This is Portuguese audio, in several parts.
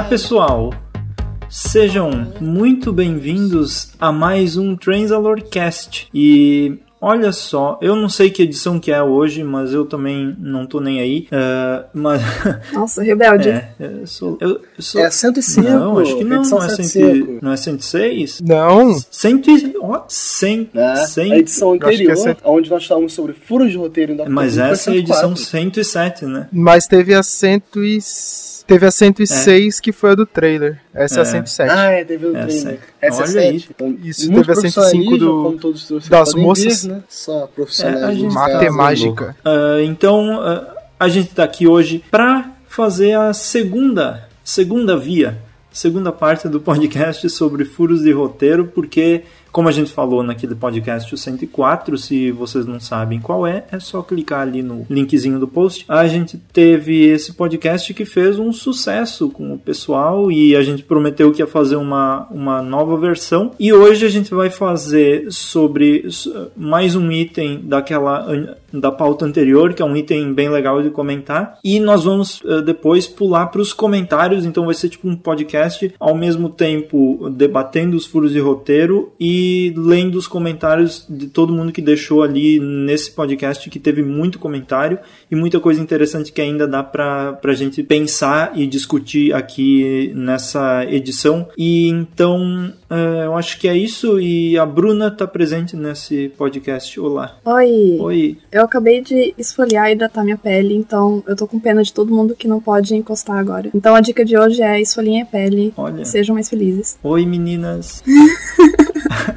Olá, pessoal! Sejam muito bem-vindos a mais um Transalorcast. E olha só, eu não sei que edição que é hoje, mas eu também não tô nem aí. Uh, mas Nossa, rebelde. é, eu sou, eu, eu sou... É 105. Não, acho que não, não é, 100, 105. não é 106? Não, 100, e- ó, 100, É, 100 a edição é anterior, cento- onde nós falamos sobre furos de roteiro Doctor mas essa é a edição 104. 107, né? mas teve a 100 e... Teve a 106 que foi a do trailer. Essa é, É. a 107. Ah, é, teve o Essa trailer. é. Essa é aí. 7. Então, Isso, teve a 105 profissionalismo, do- como todos vocês das moças. ver, né? Só profissionais. É, a gente no tá- caso. Matemática. Ah, então, ah, a gente está aqui hoje para fazer a segunda, segunda via, segunda parte do podcast sobre furos de roteiro, porque, como a gente falou naquele podcast o 104, se vocês não sabem qual é, é só clicar ali no linkzinho do post. A gente teve esse podcast que fez um sucesso com o pessoal e a gente prometeu que ia fazer uma, uma nova versão. E hoje a gente vai fazer sobre mais um item daquela da pauta anterior, que é um item bem legal de comentar. E nós vamos eh, depois pular para os comentários, então vai ser tipo um podcast ao mesmo tempo debatendo os furos de roteiro e lendo os comentários de todo mundo que deixou ali nesse podcast, que teve muito comentário e muita coisa interessante que ainda dá para a gente pensar e discutir aqui nessa edição. E então eh, eu acho que é isso. E a Bruna está presente nesse podcast. Olá. Oi. Oi. Eu acabei de esfoliar e hidratar minha pele, então eu tô com pena de todo mundo que não pode encostar agora. Então a dica de hoje é esfoliem a pele. Olha. Sejam mais felizes. Oi, meninas.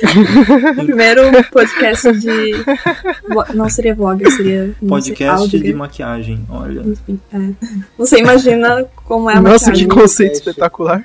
Primeiro podcast de. Não seria vlogger, seria. sei, Podcast áudio, de maquiagem. Olha. Enfim, é. Você imagina como é a Nossa, que maquiagem. conceito Podcast. espetacular.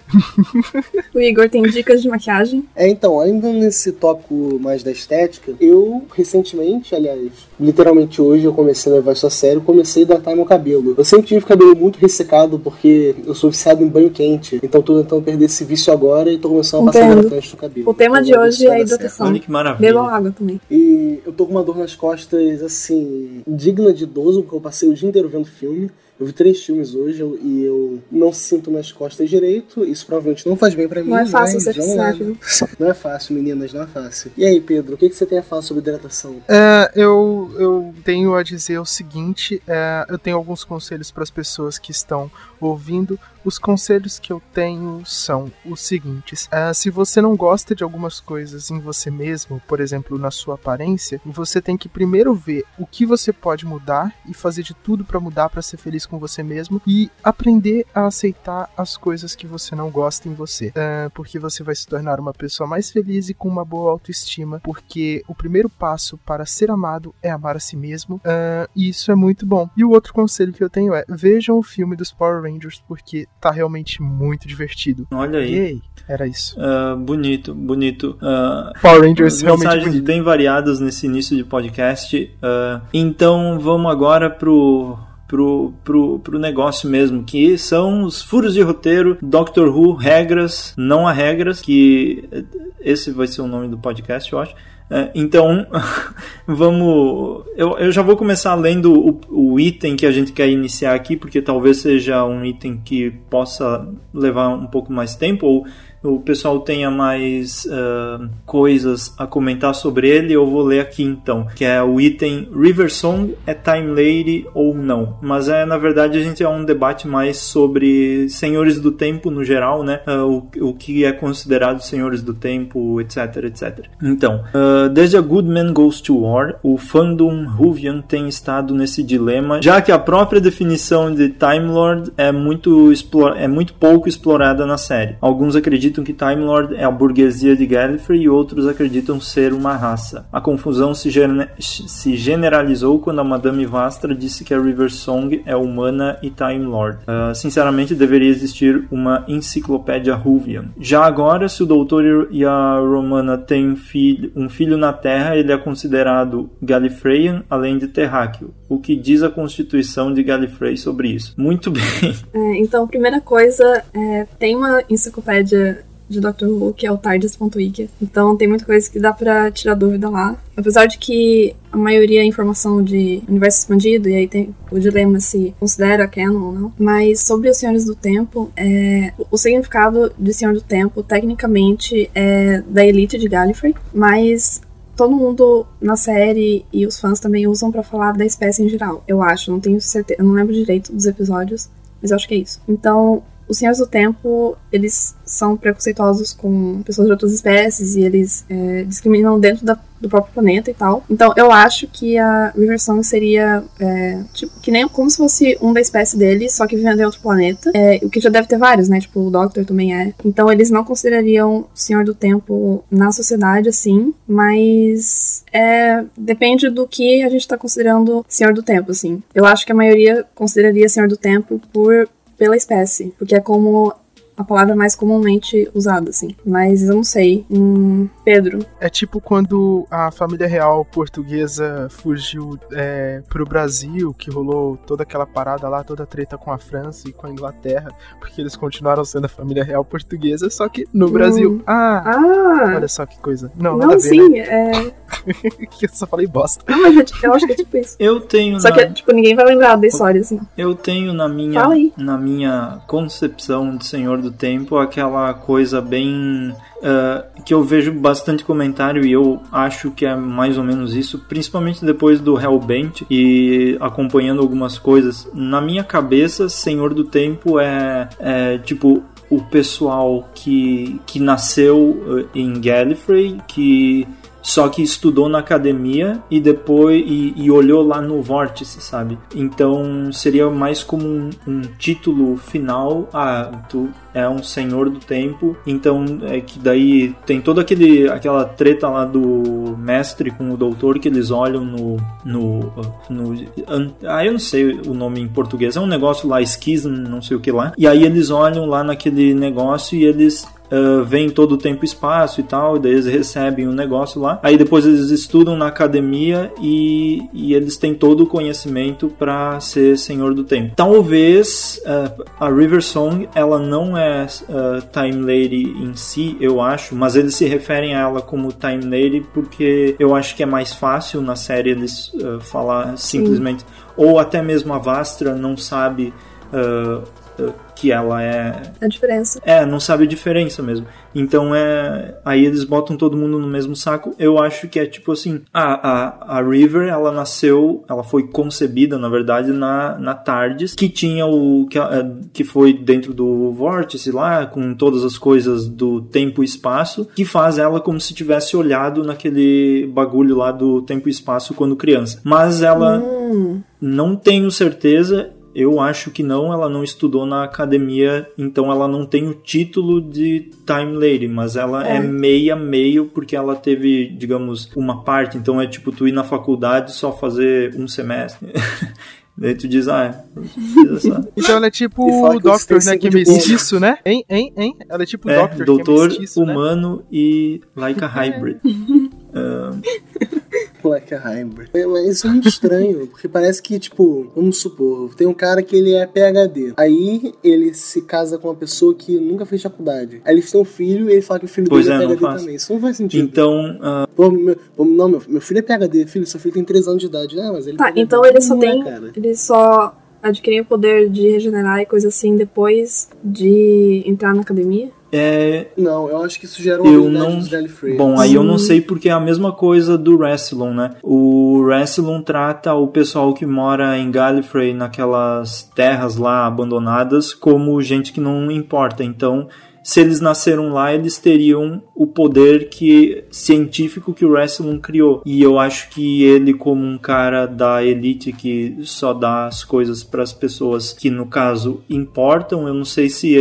O Igor tem dicas de maquiagem. É, então, ainda nesse tópico mais da estética, eu recentemente, aliás, literalmente hoje eu comecei a levar isso a sério, comecei a hidratar meu cabelo. Eu sempre tive cabelo muito ressecado porque eu sou viciado em banho quente, então tô tentando perder esse vício agora e tô começando a passar hidratante no cabelo. O tema Então, de hoje é hidratação. Olha que maravilha. Bebam água também. E eu tô com uma dor nas costas, assim, digna de idoso, porque eu passei o dia inteiro vendo filme. Eu vi três filmes hoje eu- e eu não sinto minhas costas direito. Isso provavelmente não faz bem pra mim. Não é fácil mas ser lá, cinéfilo. né? Não é fácil, meninas, não é fácil. E aí, Pedro, o que, que você tem a falar sobre hidratação? É, eu, eu tenho a dizer o seguinte: é, eu tenho alguns conselhos para as pessoas que estão ouvindo. Os conselhos que eu tenho são os seguintes: é, se você não gosta de algumas coisas em você mesmo, por exemplo, na sua aparência, você tem que primeiro ver o que você pode mudar e fazer de tudo para mudar, para ser feliz com você mesmo e aprender a aceitar as coisas que você não gosta em você, É, porque você vai se tornar uma pessoa mais feliz e com uma boa autoestima, porque o primeiro passo para ser amado é amar a si mesmo, é, e isso é muito bom. E o outro conselho que eu tenho é vejam o filme dos Power Rangers porque tá realmente muito divertido. Olha aí. Yay! Era isso. Ah, bonito, bonito. Ah, Power Rangers realmente mensagens bonito. bem variadas nesse início de podcast. Ah, então vamos agora pro. Pro, pro, pro negócio mesmo, que são os furos de roteiro, Doctor Who, regras, não há regras, que esse vai ser o nome do podcast, eu acho. É, então, vamos. Eu, eu já vou começar lendo o, o item que a gente quer iniciar aqui, porque talvez seja um item que possa levar um pouco mais tempo, ou o pessoal tenha mais ah, coisas a comentar sobre ele, eu vou ler aqui então, que é o item River Song é Time Lady ou não. Mas é na verdade a gente é um debate mais sobre senhores do tempo no geral, né? Ah, o, o que é considerado senhores do tempo, etc, etc. Então, ah, desde a Good Man Goes to War, o fandom Ruvian tem estado nesse dilema, já que a própria definição de Time Lord é muito, é muito pouco explorada na série. Alguns acreditam que Time Lord é a burguesia de Gallifrey e outros acreditam ser uma raça. A confusão se, gene- se generalizou quando a Madame Vastra disse que a River Song é humana e Time Lord. Ah, sinceramente, deveria existir uma enciclopédia Ruvian. Já agora, se o Doutor e a Romana têm um filho, um filho na Terra, ele é considerado Gallifreyan, além de terráqueo. O que diz a Constituição de Gallifrey sobre isso? Muito bem. É, então, primeira coisa, é, tem uma enciclopédia de Doctor Who, que é o TARDIS.wiki. Então tem muita coisa que dá pra tirar dúvida lá. Apesar de que a maioria é informação de universo expandido, e aí tem o dilema se considera canon ou não. Mas sobre os Senhores do Tempo, é, o significado de Senhor do Tempo, tecnicamente, é da elite de Gallifrey, mas todo mundo na série e os fãs também usam para falar da espécie em geral. Eu acho, não tenho certeza, eu não lembro direito dos episódios, mas eu acho que é isso. Então, os Senhores do Tempo, eles são preconceituosos com pessoas de outras espécies e eles é, discriminam dentro da, do próprio planeta e tal. Então, eu acho que a River Song seria, é, tipo, que nem como se fosse um da espécie dele, só que vivendo em outro planeta. É, o que já deve ter vários, né? Tipo, o Doctor também é. Então, eles não considerariam o Senhor do Tempo na sociedade, assim, mas é, depende do que a gente tá considerando Senhor do Tempo, assim. Eu acho que a maioria consideraria Senhor do Tempo por pela espécie, porque é como a palavra mais comumente usada, assim. Mas eu não sei. Hum, Pedro. É tipo quando a família real portuguesa fugiu é, pro Brasil, que rolou toda aquela parada lá, toda a treta com a França e com a Inglaterra, porque eles continuaram sendo a família real portuguesa, só que no Brasil. Hum. Ah, ah! Olha só que coisa. Não, não nada sim, ver, né? é. eu só falei bosta. Não, mas eu acho que é tipo isso. Eu tenho. Só na... que, tipo, ninguém vai lembrar da história, assim. Eu tenho na minha, na minha concepção de Senhor do Tempo aquela coisa bem. Uh, que eu vejo bastante comentário e eu acho que é mais ou menos isso, principalmente depois do Hellbent e acompanhando algumas coisas. Na minha cabeça, Senhor do Tempo é, é tipo o pessoal que, que nasceu em Gallifrey, que só que estudou na academia e depois e, e olhou lá no vórtice, sabe? Então seria mais como um, um, título final. Ah, tu é um senhor do tempo. Então é que daí tem toda aquele aquela treta lá do mestre com o doutor que eles olham no no, no ah eu não sei o nome em português é um negócio lá schism não sei o que lá e aí eles olham lá naquele negócio e eles uh, vem todo o tempo e espaço e tal, e daí eles recebem um negócio lá. Aí depois eles estudam na academia e, e eles têm todo o conhecimento para ser senhor do tempo. Talvez uh, a River Song ela não é uh, Time Lady em si, eu acho, mas eles se referem a ela como Time Lady porque eu acho que é mais fácil na série eles uh, falar simplesmente. Sim. Ou até mesmo a Vastra não sabe que ela é. A diferença. É, não sabe a diferença mesmo. Então é. Aí eles botam todo mundo no mesmo saco. Eu acho que é tipo assim: a, a, a River, ela nasceu, ela foi concebida, na verdade, na, na Tardes, que tinha o. Que, que foi dentro do vórtice lá, com todas as coisas do tempo e espaço, que faz ela como se tivesse olhado naquele bagulho lá do tempo e espaço quando criança. Mas ela. Hum. Não tenho certeza, eu acho que não, ela não estudou na academia, então ela não tem o título de Time Lady, mas ela é, é meia meio porque ela teve, digamos, uma parte, então é tipo tu ir na faculdade só fazer um semestre. Daí tu diz, ah, essa... Então ela é tipo o Doctor, né? Que é mestiço, né? Hein, hein, hein? Ela é tipo o é, Doctor, doutor, que é mestiço, humano né? e like a hybrid. uh... Like a hybrid. É, mas isso é muito estranho, porque parece que, tipo, vamos supor, tem um cara que ele é PHD. Aí ele se casa com uma pessoa que nunca fez faculdade. Aí eles têm um filho e ele fala que o filho pois dele é, é PHD também. Isso não faz sentido. Então. Uh... Pô, meu, não, meu, meu filho é PHD, filho, seu filho tem 3 anos de idade. Ah, mas ele Tá, então ele só tem. É, ele só adquirir o poder de regenerar e coisa assim depois de entrar na academia? É... Não, eu acho que isso gera uma eu não... Bom, aí eu não sei porque é a mesma coisa do Rassilon, né? O Rassilon trata o pessoal que mora em Gallifrey, naquelas terras lá abandonadas, como gente que não importa. Então, se eles nasceram lá, eles teriam o poder que científico que o Rassilon criou. E eu acho que ele, como um cara da elite que só dá as coisas para as pessoas que, no caso, importam, eu não sei se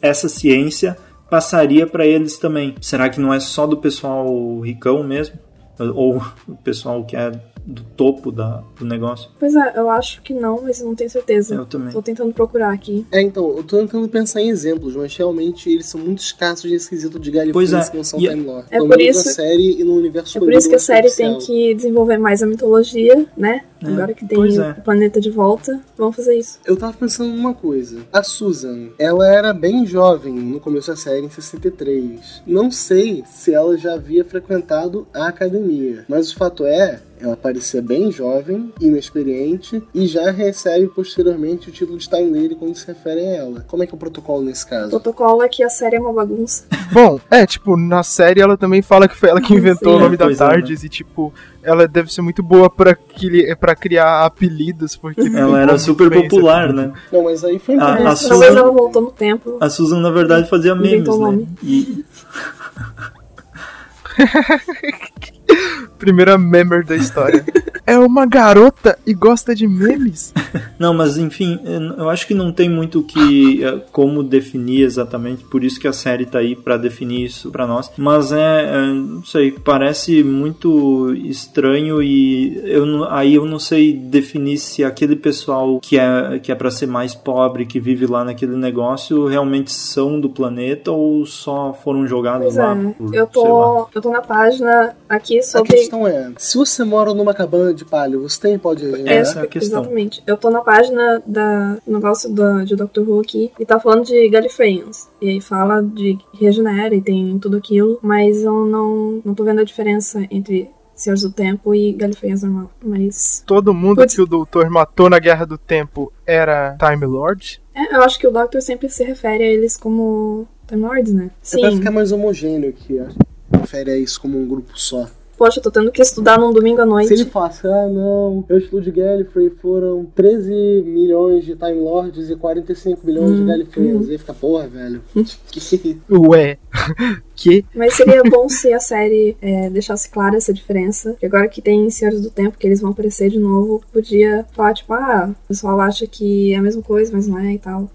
essa ciência passaria para eles também. Será que não é só do pessoal ricão mesmo? Ou o pessoal que é do topo da, do negócio. Pois é, eu acho que não, mas eu não tenho certeza. Eu também. Tô tentando procurar aqui. É, então, eu tô tentando pensar em exemplos, mas realmente eles são muito escassos nesse quesito de Pois galifões é, que não são e- Time Lord. É Pelo por isso- na série e no universo É por isso que a série tem que desenvolver mais a mitologia, né? É, Agora que tem pois o é. planeta de volta, vamos fazer isso. Eu tava pensando numa coisa. A Susan, ela era bem jovem no começo da série, em 63. Não sei se ela já havia frequentado a academia, mas o fato é. Ela parecia bem jovem, inexperiente, e já recebe posteriormente o título de Time Lady quando se referem a ela. Como é que é o protocolo nesse O caso? protocolo é que a série é uma bagunça. Bom, é, tipo, na série ela também fala que foi ela que inventou Sim. o nome É, da é, né? Tardes e, tipo, ela deve ser muito boa pra, pra criar apelidos, porque. Ela era super popular, apelido. né? Não, mas aí foi A- a. Susan- Talvez ela voltou no tempo. A Susan, na verdade, fazia memes, Inventou o né? E, Primeira memer da história. é uma garota e gosta de memes? Não, mas enfim, eu acho que não tem muito o que eh, como definir exatamente, por isso que a série tá aí pra definir isso pra nós. Mas é, é, não sei, parece muito estranho e eu aí eu não sei definir se aquele pessoal que é que é para ser mais pobre, que vive lá naquele negócio, realmente são do planeta ou só foram jogados Pois lá. é. por, Eu sei lá. tô, eu tô na página aqui A sobre. questão é, se você mora numa cabana de palha, você tem pode É, essa é a questão. Exatamente. Eu tô na página da do negócio da, de Doctor Who aqui e tá falando de Gallifreyans. E aí fala de que regenera e tem tudo aquilo, mas eu não, não tô vendo a diferença entre Senhores do Tempo e Gallifreyans normal. Mas. Todo mundo Putz. que o doutor matou na Guerra do Tempo era Time Lord? É, eu acho que o Doctor sempre se refere a eles como Time Lords, né? É pra ficar mais homogêneo que a- refere a isso como um grupo só. Poxa, eu tô tendo que estudar num domingo à Se noite. ele falasse, ah não, eu estudo de Gallifrey foram 13 milhões de Time Lords e 45 milhões de Hum, Gallifreyans. Aí fica, porra, velho. Que- Ué. que? Mas seria bom se a série é, deixasse clara essa diferença. E agora que tem Senhores do Tempo, que eles vão aparecer de novo, podia falar, tipo, ah, o pessoal acha que é a mesma coisa, mas não é e tal.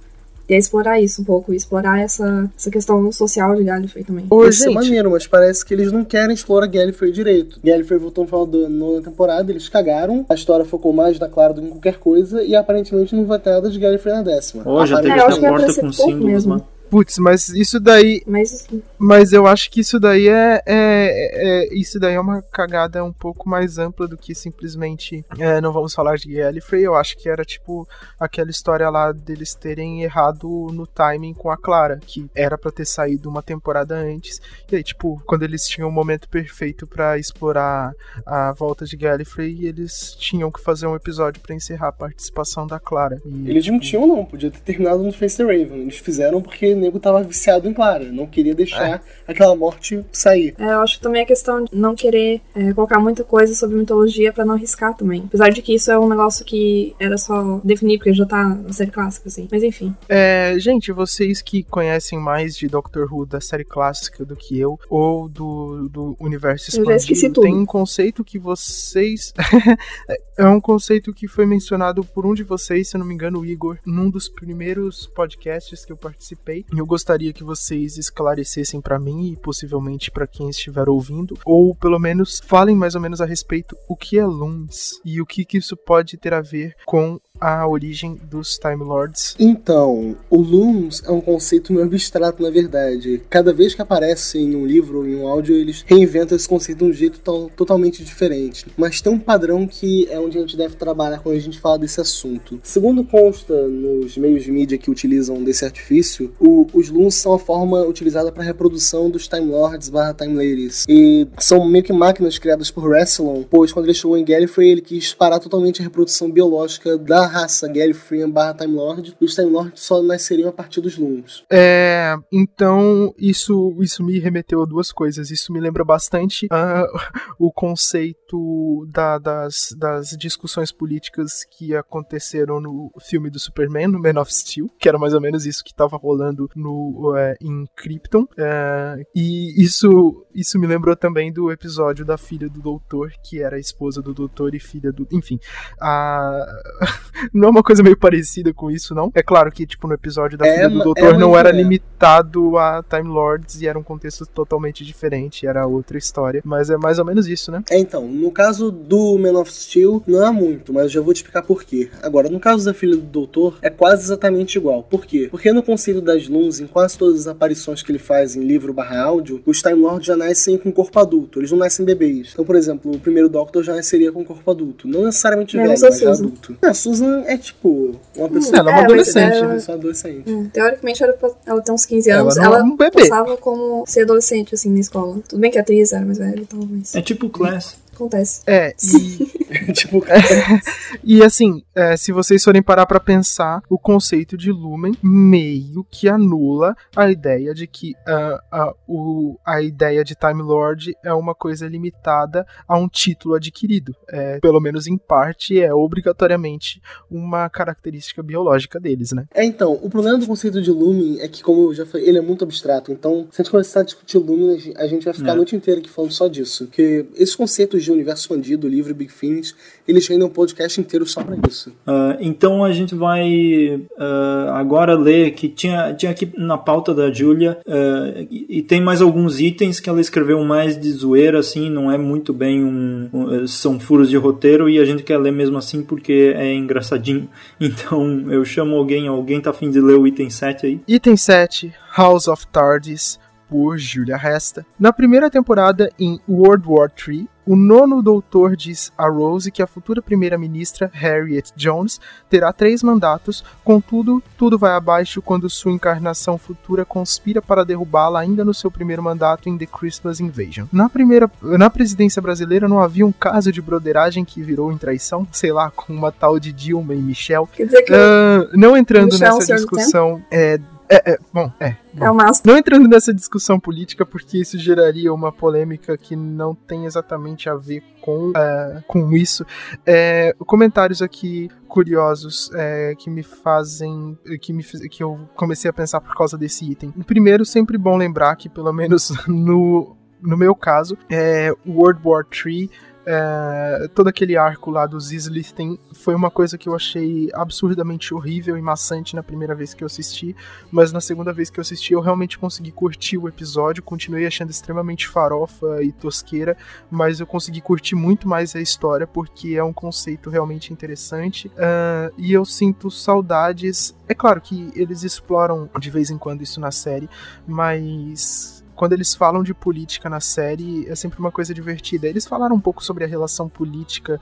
E aí explorar isso um pouco, explorar essa, essa questão social de Gallifrey também. Isso é maneiro, mas parece que eles não querem explorar Gallifrey direito. Gallifrey voltou no final da nona temporada, eles cagaram, a história focou mais na Clara do que em qualquer coisa, e aparentemente não vai ter nada de Gallifrey na décima. Ó, já teve É, até aparecer com símbolos mesmo. lá. Putz, mas isso daí. Mas Mas eu acho que isso daí é, é- é- Isso daí é uma cagada um pouco mais ampla do que simplesmente. é, não vamos falar de Gallifrey. Eu acho que era tipo aquela história lá deles terem errado no timing com a Clara, que era pra ter saído uma temporada antes. E aí, tipo, quando eles tinham o momento perfeito pra explorar a volta de Gallifrey, eles tinham que fazer um episódio pra encerrar a participação da Clara. E, Eles não tipo, tinham, não. Podia ter terminado no Face the Raven. Eles fizeram porque o nego tava viciado em Clara. Não queria deixar aquela morte sair. é, eu acho que também a questão de não querer é, colocar muita coisa sobre mitologia pra não arriscar também. Apesar de que isso é um negócio que era só definir, porque já tá na série clássica, assim. Mas enfim. É, gente, vocês que conhecem mais de Doctor Who da série clássica do que eu, ou do, do universo Eu já expandido, esqueci tudo. tem um conceito que vocês. é um conceito que foi mencionado por um de vocês, se eu não me engano, o Igor, num dos primeiros podcasts que eu participei. Eu gostaria que vocês esclarecessem pra mim e possivelmente pra quem estiver ouvindo, ou pelo menos falem mais ou menos a respeito o que é Looms e o que, que isso pode ter a ver com a origem dos Time Lords. Então, o Looms é um conceito meio abstrato, na verdade. Cada vez que aparece em um livro ou em um áudio, eles reinventam esse conceito de um jeito to- totalmente diferente. Mas tem um padrão que é onde a gente deve trabalhar quando a gente fala desse assunto. Segundo consta nos meios de mídia que utilizam desse artifício, o- os Looms são a forma utilizada para reprodução dos Time Lords barra Time Ladies. E são meio que máquinas criadas por Rassilon, pois quando ele chegou em Gallifrey, ele quis parar totalmente a reprodução biológica da raça Gallifreyan barra Time Lord, os Time Lords só nasceriam a partir dos Looms. É, então isso, isso me remeteu a duas coisas. Isso me lembra bastante ah, o conceito da- das, das discussões políticas que aconteceram no filme do Superman, no Man of Steel, que era mais ou menos isso que estava rolando no, é, em Krypton. É, e isso, isso me lembrou também do episódio da filha do doutor, que era a esposa do doutor e filha do. Enfim, a. não é uma coisa meio parecida com isso, não? É claro que, tipo, no episódio da É filha do uma- doutor é não era ideia. limitado a Time Lords e era um contexto totalmente diferente, era outra história. Mas é mais ou menos isso, né? É, então, no caso do Man of Steel, não é muito, mas eu já vou te explicar por quê. Agora, no caso da filha do doutor, é quase exatamente igual. Por quê? Porque no conceito das Luns, em quase todas as aparições que ele faz em livro barra áudio, os Time Lords já nascem com corpo adulto, eles não nascem bebês. Então, por exemplo, o primeiro Doctor já nasceria com corpo adulto. Não necessariamente velho, mas já Susan. adulto. É, a Susan é tipo uma pessoa. Ela é uma É, adolescente. ela- Uma pessoa adolescente. Hum, Teoricamente pra ela ter uns 15 Ela anos. não Ela, é um bebê. passava como ser adolescente, assim, na escola. Tudo bem que a atriz era mais velha tal, mas É tipo Class. Acontece. É, e, tipo, e assim, é, se vocês forem parar pra pensar, o conceito de Lumen meio que anula a ideia de que ah, ah, o, a ideia de Time Lord é uma coisa limitada a um título adquirido. É, pelo menos em parte, é obrigatoriamente uma característica biológica deles, né? É, então, o problema do conceito de Lumen é que, como eu já falei, ele é muito abstrato. Então, se a gente começar a discutir Lumen, a gente vai ficar É. a noite inteira aqui falando só disso. Porque esses conceitos de universo expandido, livre Big Finish, eles rendem um podcast inteiro só pra isso. Ah, então a gente vai ah, agora ler que tinha, tinha aqui na pauta da Julia ah, e, e tem mais alguns itens que ela escreveu mais de zoeira, assim, não é muito bem um, um- são furos de roteiro e a gente quer ler mesmo assim porque é engraçadinho. Então eu chamo alguém, alguém tá afim de ler o item 7 aí? Item 7, House of Tardis, por Julia Resta. Na primeira temporada, em World War III, o nono doutor diz a Rose que a futura primeira-ministra, Harriet Jones, terá três mandatos, contudo, tudo vai abaixo quando sua encarnação futura conspira para derrubá-la ainda no seu primeiro mandato em The Christmas Invasion. Na primeira, na presidência brasileira não havia um caso de broderagem que virou em traição, sei lá, com uma tal de Dilma e Michel. Quer dizer que Ah, não entrando Michel, nessa Senhor do discussão, é, é, é, bom, é, é o Master. não entrando nessa discussão política, porque isso geraria uma polêmica que não tem exatamente a ver com, eh, com isso. É, comentários aqui curiosos é, que me fazem. Que, me, que eu comecei a pensar por causa desse item. Primeiro, sempre bom lembrar que, pelo menos no, no meu caso, é, World War III. É, todo aquele arco lá dos Islisten foi uma coisa que eu achei absurdamente horrível e maçante na primeira vez que eu assisti mas na segunda vez que eu assisti eu realmente consegui curtir o episódio, continuei achando extremamente farofa e tosqueira, mas eu consegui curtir muito mais a história porque é um conceito realmente interessante ah, e eu sinto saudades. É claro que eles exploram de vez em quando isso na série, mas quando eles falam de política na série, é sempre uma coisa divertida. Eles falaram um pouco sobre a relação política,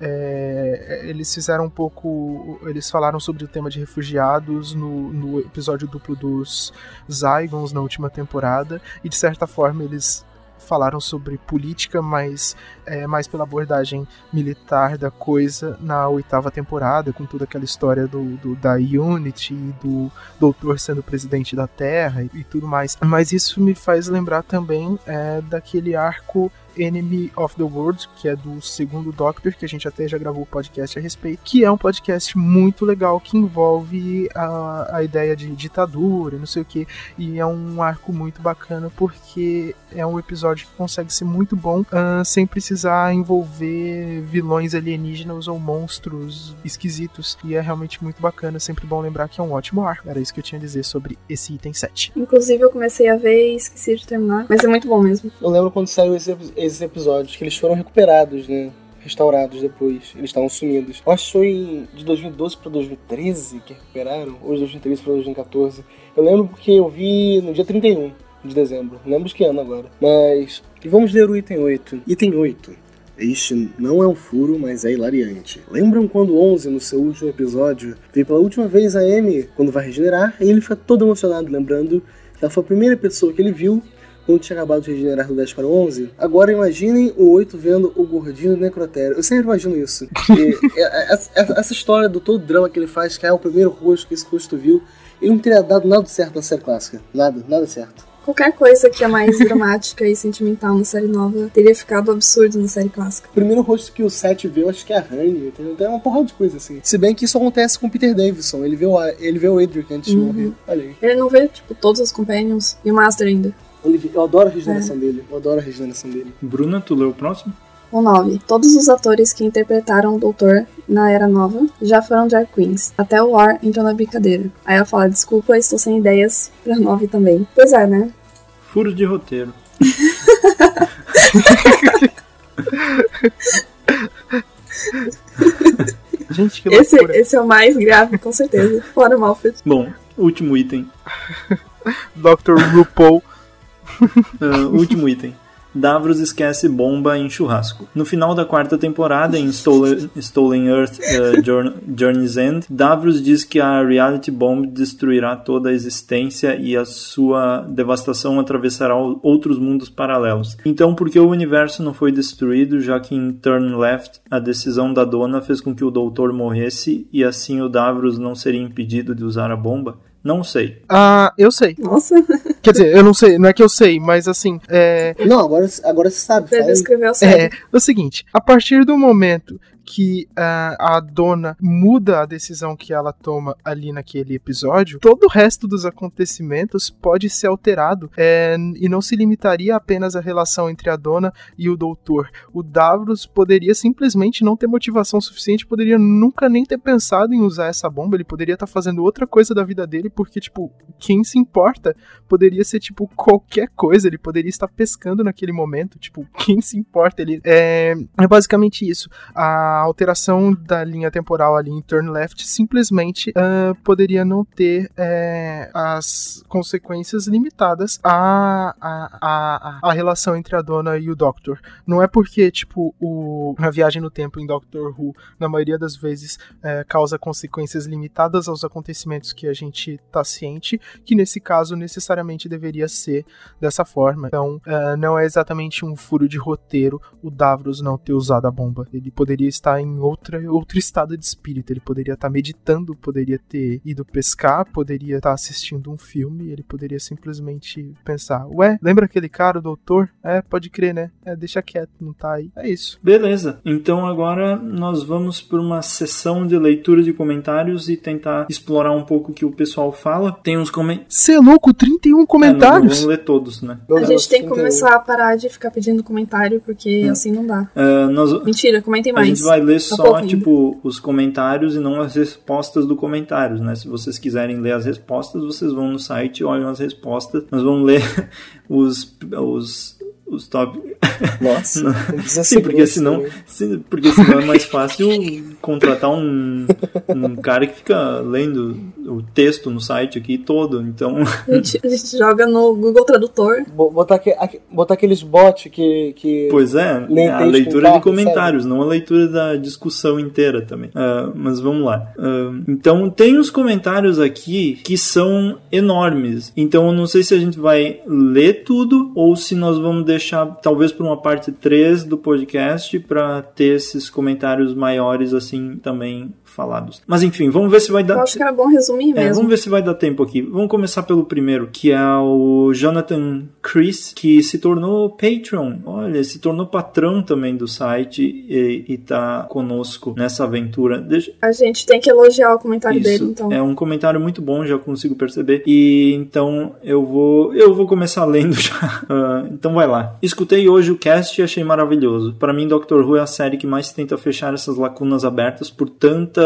é, eles fizeram um pouco. Eles falaram sobre o tema de refugiados no, no episódio duplo dos Zygons na última temporada, e de certa forma eles falaram sobre política, mas é, mais pela abordagem militar da coisa na oitava temporada, com toda aquela história do, do- da Unity, do Doutor sendo presidente da Terra e, e tudo mais. Mas isso me faz lembrar também é, daquele arco Enemy of the World, que é do segundo Doctor, que a gente até já gravou o podcast a respeito, que é um podcast muito legal que envolve a, a ideia de ditadura, e não sei o que, e é um arco muito bacana porque é um episódio que consegue ser muito bom ah, sem precisar envolver vilões alienígenas ou monstros esquisitos, e é realmente muito bacana, sempre bom lembrar que é um ótimo arco. Era isso que eu tinha a dizer sobre esse item 7. Inclusive, eu comecei a ver e esqueci de terminar. Mas é muito bom mesmo. Eu lembro quando saiu esse, esses episódios, que eles foram recuperados, né? Restaurados depois. Eles estavam sumidos. Eu acho que foi de 2012 pra 2013 que recuperaram, ou de 2013 pra 2014. Eu lembro porque eu vi no dia 31 de dezembro. Lembro de que ano agora. Mas. Vamos ler o item 8. Item 8. Este não é um furo, mas é hilariante. Lembram quando o 11, no seu último episódio, veio pela última vez a Amy quando vai regenerar? E ele fica todo emocionado, lembrando que ela foi a primeira pessoa que ele viu quando tinha acabado de regenerar do 10 para o 11. Agora imaginem o 8 vendo o gordinho necrotério. Eu sempre imagino isso. É- é- essa, essa história do todo drama que ele faz, que é o primeiro rosto que esse rosto viu, ele não teria dado nada certo na série clássica. Nada, nada certo. Qualquer coisa que é mais dramática e sentimental na série nova teria ficado absurdo na série clássica. O primeiro rosto que o Seth vê, eu acho que é a Honey, entendeu? Tem uma porrada de coisa assim. Se bem que isso acontece com o Peter Davidson. Ele vê o, ele vê o Edric antes de Uhum. morrer. Olha aí. Ele não vê, tipo, todos os Companions e o Master ainda. Eu adoro a regeneração dele. Eu adoro a regeneração dele. Bruna, tu leu o próximo? O 9. Todos os atores que interpretaram o Doutor na Era Nova já foram drag queens. Até o War entrou na brincadeira. Aí ela fala, desculpa, estou sem ideias pra 9 também. Pois é, né? Furos de roteiro. Gente, que Esse, loucura. esse é o mais grave, com certeza. Fora o Malfred. Bom, último item. Dr. RuPaul. Ah, último item. Davros esquece bomba em churrasco. No final da quarta temporada, em Stolen, Stolen Earth uh, Jour- Journey's End, Davros diz que a Reality Bomb destruirá toda a existência e a sua devastação atravessará outros mundos paralelos. Então, por que o universo não foi destruído, já que em Turn Left a decisão da dona fez com que o doutor morresse e assim o Davros não seria impedido de usar a bomba? Não sei. Ah, eu sei. Nossa, Quer dizer, eu não sei, não é que eu sei, mas assim, é, Não, agora, agora você sabe. você descreveu É, certo. é o seguinte, a partir do momento que ah, a dona muda a decisão que ela toma ali naquele episódio, todo o resto dos acontecimentos pode ser alterado é, e não se limitaria apenas à relação entre a dona e o doutor. O Davros poderia simplesmente não ter motivação suficiente, poderia nunca nem ter pensado em usar essa bomba, ele poderia estar fazendo outra coisa da vida dele, porque, tipo, quem se importa poderia ser, tipo, qualquer coisa, ele poderia estar pescando naquele momento, tipo, quem se importa? Ele é, é basicamente isso. A alteração da linha temporal ali em Turn Left simplesmente ah, poderia não ter é, as consequências limitadas à, à, à, à relação entre a dona e o Doctor. Não é porque, tipo, o, a viagem no tempo em Doctor Who, na maioria das vezes, é, causa consequências limitadas aos acontecimentos que a gente tá ciente, que nesse caso necessariamente deveria ser dessa forma. Então, é, não é exatamente um furo de roteiro o Davros não ter usado a bomba. Ele poderia estar em outra, outro estado de espírito. Ele poderia estar meditando, poderia ter ido pescar, poderia estar assistindo um filme. Ele poderia simplesmente pensar: Ué, lembra aquele cara, o doutor? É, pode crer, né? É, deixa quieto, não tá aí. É isso. Beleza, então agora nós vamos para uma sessão de leitura de comentários e tentar explorar um pouco o que o pessoal fala. Tem uns comentários. Cê é louco, 31 comentários? vamos ler todos, né? A gente tem que 31. começar a parar de ficar pedindo comentário, porque assim não dá. Ah, nós, Mentira, comentem a mais. Vai ler Tá só, tipo, os comentários e não as respostas do comentários, né? Se vocês quiserem ler as respostas, vocês vão no site e olham as respostas. Nós vamos ler os, os, os top. Nossa, Sim, porque senão, sim, porque senão é mais fácil contratar um, um cara que fica lendo o texto no site aqui todo. Então, A gente, a gente joga no Google Tradutor. Bo- Botar, aque- botar aqueles bots que. que... pois é, a leitura de comentários, não a leitura da discussão inteira também. Ah, mas vamos lá. Ah, então, tem uns comentários aqui que são enormes. Então, eu não sei se a gente vai ler tudo ou se nós vamos deixar, talvez, para uma parte 3 do podcast para ter esses comentários maiores assim também falados. Mas enfim, vamos ver se vai Eu dar. acho que era bom resumir É, mesmo. vamos ver se vai dar tempo aqui. Vamos começar pelo primeiro, que é o Jonathan Chris, que se tornou Patreon. Olha, se tornou patrão também do site e, e tá conosco nessa aventura. Deixa, A gente tem que elogiar o comentário isso, dele, então. é um comentário muito bom, já consigo perceber. E então eu vou eu vou começar lendo já. Ah, então vai lá. Escutei hoje o cast e achei maravilhoso. Para mim, Doctor Who é a série que mais tenta fechar essas lacunas abertas por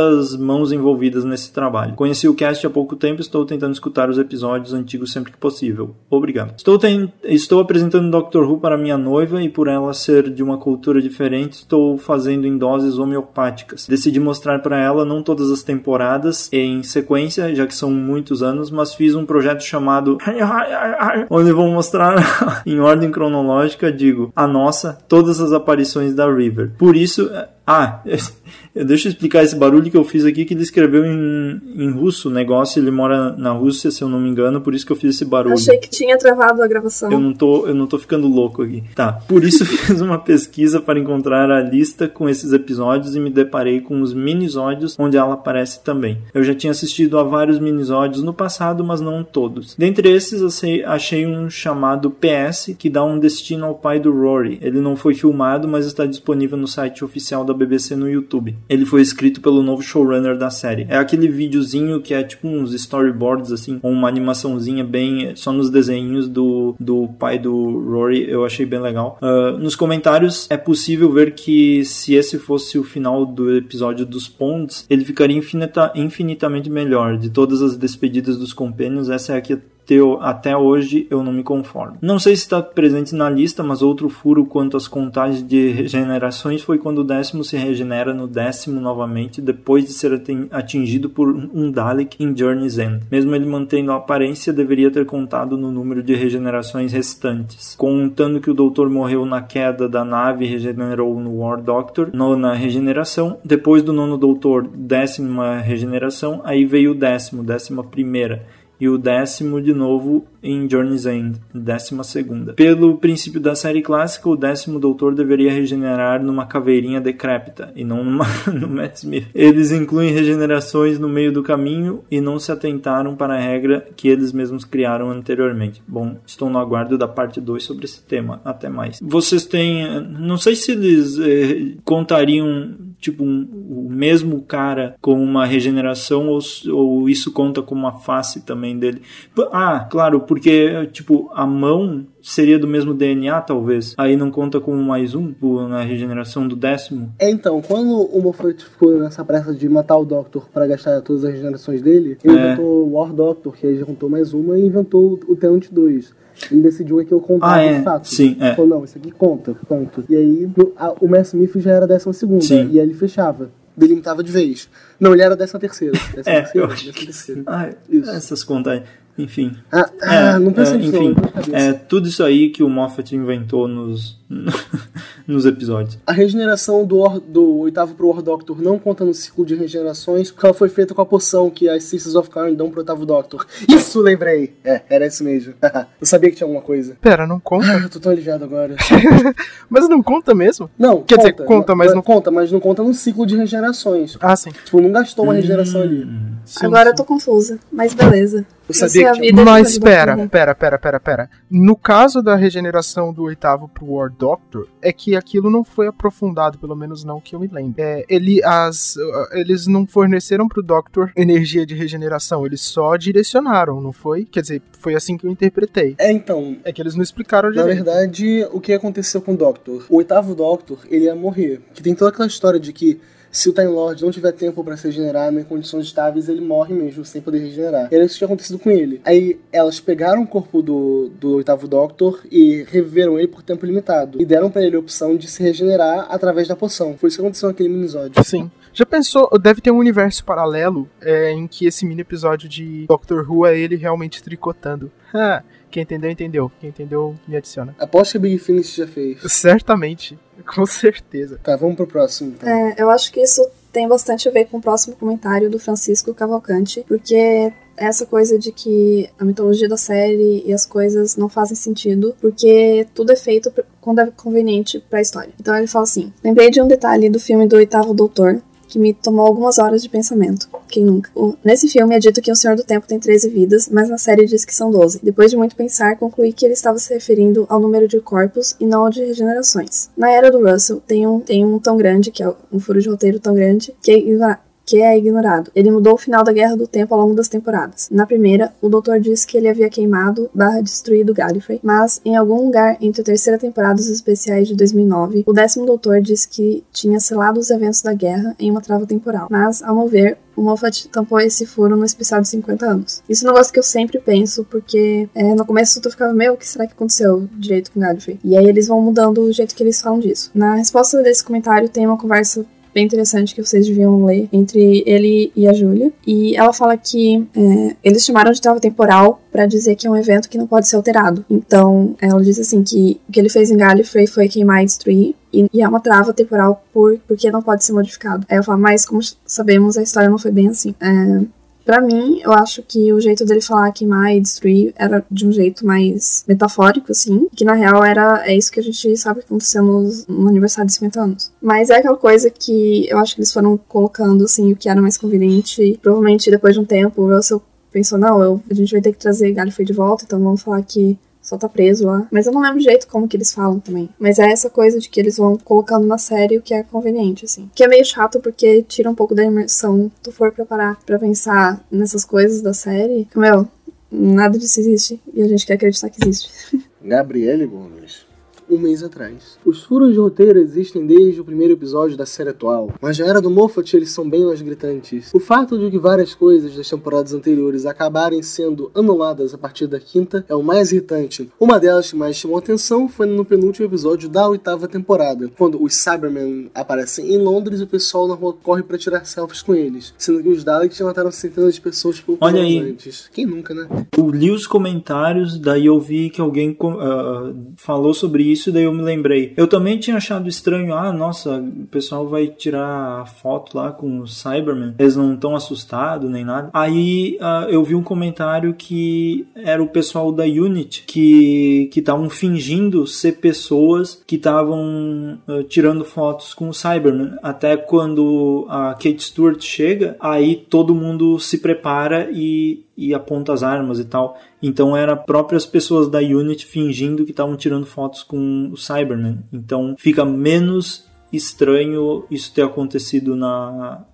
tantas mãos envolvidas nesse trabalho. Conheci o cast há pouco tempo e estou tentando escutar os episódios antigos sempre que possível. Obrigado. Estou, ten- estou apresentando Doctor Who para minha noiva e por ela ser de uma cultura diferente, estou fazendo em doses homeopáticas. Decidi mostrar para ela não todas as temporadas em sequência, já que são muitos anos, mas fiz um projeto chamado onde vou mostrar em ordem cronológica, digo, a nossa, todas as aparições da River. Por isso, ah, deixa eu explicar esse barulho que eu fiz aqui, que ele escreveu em, em russo o negócio, ele mora na Rússia, se eu não me engano, por isso que eu fiz esse barulho. Achei que tinha travado a gravação. Eu não tô, eu não tô ficando louco aqui. Tá. Por isso fiz uma pesquisa para encontrar a lista com esses episódios e me deparei com os minisódios onde ela aparece também. Eu já tinha assistido a vários minisódios no passado, mas não todos. Dentre esses, achei, achei um chamado PS que dá um destino ao pai do Rory. Ele não foi filmado, mas está disponível no site oficial da BBC no YouTube. Ele foi escrito pelo novo showrunner da série. É aquele videozinho que é tipo uns storyboards, assim, ou uma animaçãozinha bem só nos desenhos do, do pai do Rory. Eu achei bem legal. Uh, nos comentários é possível ver que se esse fosse o final do episódio dos Ponds, ele ficaria infinita, infinitamente melhor. De todas as despedidas dos Companions, essa é a que até hoje eu não me conformo. Não sei se está presente na lista, mas outro furo quanto às contagens de regenerações foi quando o décimo se regenera no décimo novamente, depois de ser atingido por um Dalek em Journey's End. Mesmo ele mantendo a aparência, deveria ter contado no número de regenerações restantes. Contando que o doutor morreu na queda da nave e regenerou no War Doctor, nona regeneração. Depois do nono doutor, décima regeneração, aí veio o décimo, décima primeira e o décimo de novo em Journey's End, décima segunda. Pelo princípio da série clássica, o décimo doutor deveria regenerar numa caveirinha decrépita e não numa, no Matt Smith. Eles incluem regenerações no meio do caminho e não se atentaram para a regra que eles mesmos criaram anteriormente. Bom, estou no aguardo da parte 2 sobre esse tema. Até mais. Vocês têm. Não sei se eles eh, contariam tipo um, o mesmo cara com uma regeneração ou, ou isso conta como uma face também dele. Ah, claro, porque tipo a mão seria do mesmo DNA, talvez. Aí não conta como mais um na regeneração do décimo. É, então, quando o Moffat ficou nessa pressa de matar o Doctor para gastar todas as regenerações dele, ele é. inventou o War Doctor, que aí já contou mais uma, e inventou o Tenant 2. Ele decidiu que eu contava ah, é. de fato. Sim, é. Falou, não, isso aqui conta, ponto. E aí a, o Mass Smith já era décima segunda. Sim. E aí ele fechava. Delimitava de vez. Não, ele era décima terceira. Décima é, terceira, décima terceira. Ah, essas contas enfim. Ah, ah, não pensa é, Enfim, é tudo isso aí que o Moffat inventou nos, nos episódios. A regeneração do, do oitavo pro War Doctor não conta no ciclo de regenerações, porque ela foi feita com a poção que as Sisters of Karn dão pro oitavo Doctor. Isso, lembrei! É, era isso mesmo. eu sabia que tinha alguma coisa. Pera, não conta? Ah, eu tô tão aliviado agora. mas não conta mesmo? Não, Quer conta, dizer, conta, mas não... Conta, mas não conta no ciclo de regenerações. Ah, sim. Tipo, não gastou uma regeneração hum, ali. Sim, agora sim. eu tô confusa, mas beleza. Eu sabia que tinha... Mas pera, pera, pera, pera, pera. No caso da regeneração do oitavo pro War Doctor, é que aquilo não foi aprofundado, pelo menos não que eu me lembre. É, ele, as, eles não forneceram pro Doctor energia de regeneração, eles só direcionaram, não foi? Quer dizer, foi assim que eu interpretei. É, então. É que eles não explicaram direito. Na verdade, o que aconteceu com o Doctor? O oitavo Doctor, ele ia morrer. Que tem toda aquela história de que se o Time Lord não tiver tempo para se regenerar em condições estáveis, ele morre mesmo, sem poder regenerar. Era isso que tinha acontecido com ele. Aí elas pegaram o corpo do, do oitavo Doctor e reviveram ele por tempo limitado. E deram para ele a opção de se regenerar através da poção. Foi isso que aconteceu naquele minisódio. Sim. Já pensou, deve ter um universo paralelo é, em que esse mini episódio de Doctor Who é ele realmente tricotando. Quem entendeu, entendeu. Quem entendeu, me adiciona. Aposto que a Big Finish já fez. Certamente. Com certeza. Tá, vamos pro próximo. Então. É, eu acho que isso tem bastante a ver com o próximo comentário do Francisco Cavalcante, porque essa coisa de que a mitologia da série e as coisas não fazem sentido, porque tudo é feito quando é conveniente para a história. Então ele fala assim: lembrei de um detalhe do filme do Oitavo Doutor, que me tomou algumas horas de pensamento. Quem nunca? O, nesse filme é dito que o Senhor do Tempo tem 13 vidas, mas na série diz que são 12. Depois de muito pensar, concluí que ele estava se referindo ao número de corpos e não ao de regenerações. Na era do Russell, tem um, tem um tão grande, que é um furo de roteiro tão grande, que que é ignorado. Ele mudou o final da Guerra do Tempo ao longo das temporadas. Na primeira, o Doutor disse que ele havia queimado barra destruído Gallifrey, mas em algum lugar entre a terceira temporada dos especiais de 2009, o décimo Doutor disse que tinha selado os eventos da guerra em uma trava temporal. Mas, ao mover, o Moffat tampou esse furo no especial de 50 anos. Isso é um negócio que eu sempre penso, porque é, no começo eu ficava, meu, o que será que aconteceu direito com Gallifrey? E aí eles vão mudando o jeito que eles falam disso. Na resposta desse comentário tem uma conversa bem interessante que vocês deviam ler entre ele e a Júlia. E ela fala que é, eles chamaram de trava temporal para dizer que é um evento que não pode ser alterado. Então, ela diz assim que o que ele fez em Gallifrey foi queimar e destruir, e, e é uma trava temporal por, porque não pode ser modificado. Aí eu falo, mas como sabemos, a história não foi bem assim. É, para mim, eu acho que o jeito dele falar queimar e destruir era de um jeito mais metafórico, assim. Que na real era é isso que a gente sabe que aconteceu no, no aniversário de 50 anos. Mas é aquela coisa que eu acho que eles foram colocando, assim, o que era mais conveniente. Provavelmente depois de um tempo, o Russell pensou: não, eu, a gente vai ter que trazer Gallifrey de volta, então vamos falar que só tá preso lá. Mas eu não lembro direito como que eles falam também. Mas é essa coisa de que eles vão colocando na série o que é conveniente, assim. Que é meio chato porque tira um pouco da imersão. Tu for preparar pra pensar nessas coisas da série, meu, nada disso existe. E a gente quer acreditar que existe. Gabriele Gomes um mês atrás. Os furos de roteiro existem desde o primeiro episódio da série atual, mas já era do Moffat eles são bem mais gritantes. O fato de que várias coisas das temporadas anteriores acabarem sendo anuladas a partir da quinta é o mais irritante. Uma delas que mais chamou atenção foi no penúltimo episódio da oitava temporada, quando os Cybermen aparecem em Londres e o pessoal na rua corre para tirar selfies com eles, sendo que os Daleks já mataram centenas de pessoas por Olha aí. antes. Quem nunca, né? Eu li os comentários, daí eu vi que alguém uh, falou sobre isso isso, daí eu me lembrei. Eu também tinha achado estranho, ah, nossa, o pessoal vai tirar foto lá com o Cyberman, eles não estão assustados nem nada. Aí uh, eu vi um comentário que era o pessoal da Unity que estavam fingindo ser pessoas que estavam uh, tirando fotos com o Cyberman. Até quando a Kate Stewart chega, aí todo mundo se prepara e e aponta as armas e tal. Então era próprias pessoas da Unity fingindo que estavam tirando fotos com o Cyberman. Então fica menos estranho isso ter acontecido na,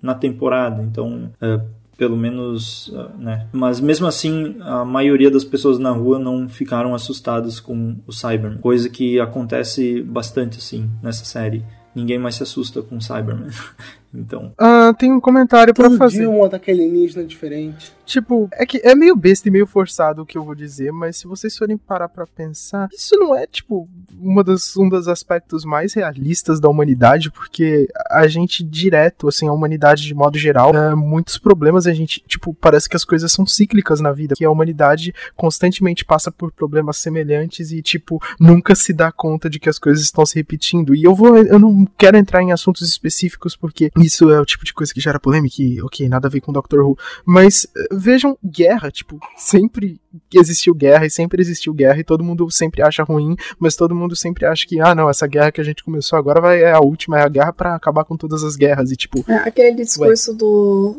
na temporada. Então, é, pelo menos, é, né? Mas mesmo assim, a maioria das pessoas na rua não ficaram assustadas com o Cyberman, coisa que acontece bastante assim nessa série. Ninguém mais se assusta com o Cyberman. então. Ah, tem um comentário para fazer. Dia um ataque alienígena diferente. Tipo, é que é meio besta e meio forçado o que eu vou dizer, mas se vocês forem parar pra pensar, isso não é, tipo, uma das, um dos aspectos mais realistas da humanidade, porque a gente direto, assim, a humanidade de modo geral, é, muitos problemas a gente, tipo, parece que as coisas são cíclicas na vida, que a humanidade constantemente passa por problemas semelhantes e, tipo, nunca se dá conta de que as coisas estão se repetindo. E eu vou, eu não quero entrar em assuntos específicos, porque isso é o tipo de coisa que gera polêmica e, ok, nada a ver com Doctor Who, mas vejam guerra, tipo, sempre existiu guerra e sempre existiu guerra e todo mundo sempre acha ruim, mas todo mundo sempre acha que, ah, não, essa guerra que a gente começou agora vai, é a última, é a guerra para acabar com todas as guerras e tipo... É, aquele discurso ué. do